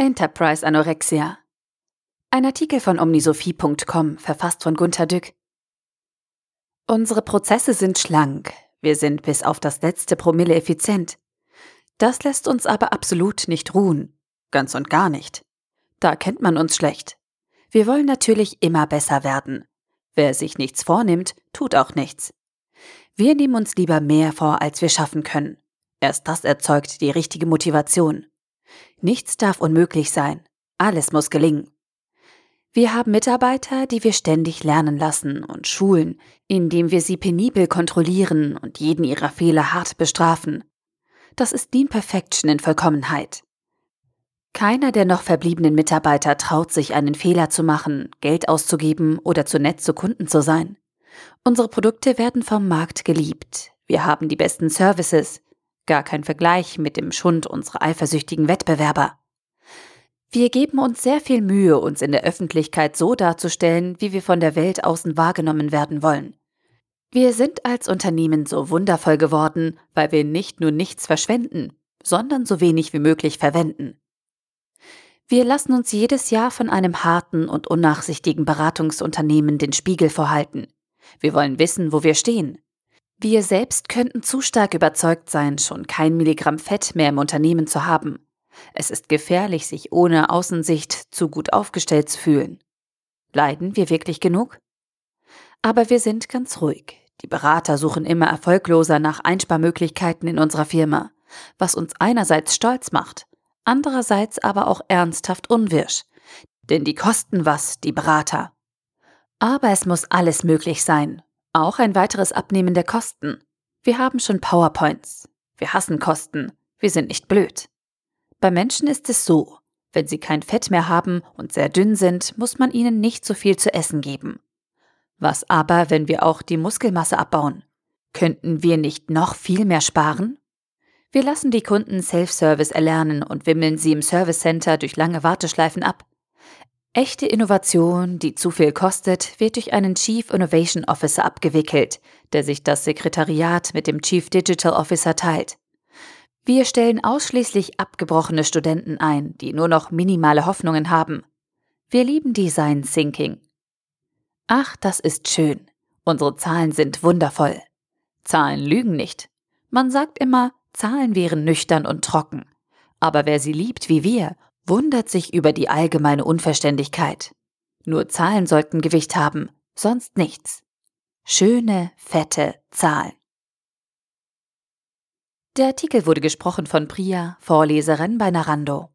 Enterprise Anorexia. Ein Artikel von omnisophie.com, verfasst von Gunter Dück. Unsere Prozesse sind schlank. Wir sind bis auf das letzte Promille effizient. Das lässt uns aber absolut nicht ruhen. Ganz und gar nicht. Da kennt man uns schlecht. Wir wollen natürlich immer besser werden. Wer sich nichts vornimmt, tut auch nichts. Wir nehmen uns lieber mehr vor, als wir schaffen können. Erst das erzeugt die richtige Motivation. Nichts darf unmöglich sein. Alles muss gelingen. Wir haben Mitarbeiter, die wir ständig lernen lassen und schulen, indem wir sie penibel kontrollieren und jeden ihrer Fehler hart bestrafen. Das ist Lean Perfection in Vollkommenheit. Keiner der noch verbliebenen Mitarbeiter traut sich, einen Fehler zu machen, Geld auszugeben oder zu nett zu Kunden zu sein. Unsere Produkte werden vom Markt geliebt. Wir haben die besten Services, gar kein Vergleich mit dem Schund unserer eifersüchtigen Wettbewerber. Wir geben uns sehr viel Mühe, uns in der Öffentlichkeit so darzustellen, wie wir von der Welt außen wahrgenommen werden wollen. Wir sind als Unternehmen so wundervoll geworden, weil wir nicht nur nichts verschwenden, sondern so wenig wie möglich verwenden. Wir lassen uns jedes Jahr von einem harten und unnachsichtigen Beratungsunternehmen den Spiegel vorhalten. Wir wollen wissen, wo wir stehen. Wir selbst könnten zu stark überzeugt sein, schon kein Milligramm Fett mehr im Unternehmen zu haben. Es ist gefährlich, sich ohne Außensicht zu gut aufgestellt zu fühlen. Leiden wir wirklich genug? Aber wir sind ganz ruhig. Die Berater suchen immer erfolgloser nach Einsparmöglichkeiten in unserer Firma, was uns einerseits stolz macht, andererseits aber auch ernsthaft unwirsch. Denn die kosten was, die Berater. Aber es muss alles möglich sein, auch ein weiteres Abnehmen der Kosten. Wir haben schon PowerPoints. Wir hassen Kosten. Wir sind nicht blöd. Bei Menschen ist es so, wenn sie kein Fett mehr haben und sehr dünn sind, muss man ihnen nicht so viel zu essen geben. Was aber, wenn wir auch die Muskelmasse abbauen? Könnten wir nicht noch viel mehr sparen? Wir lassen die Kunden Self-Service erlernen und wimmeln sie im Service Center durch lange Warteschleifen ab. Echte Innovation, die zu viel kostet, wird durch einen Chief Innovation Officer abgewickelt, der sich das Sekretariat mit dem Chief Digital Officer teilt. Wir stellen ausschließlich abgebrochene Studenten ein, die nur noch minimale Hoffnungen haben. Wir lieben Design Thinking. Ach, das ist schön. Unsere Zahlen sind wundervoll. Zahlen lügen nicht. Man sagt immer, Zahlen wären nüchtern und trocken. Aber wer sie liebt wie wir wundert sich über die allgemeine Unverständigkeit. Nur Zahlen sollten Gewicht haben, sonst nichts. Schöne, fette Zahlen. Der Artikel wurde gesprochen von Priya, Vorleserin bei Narando.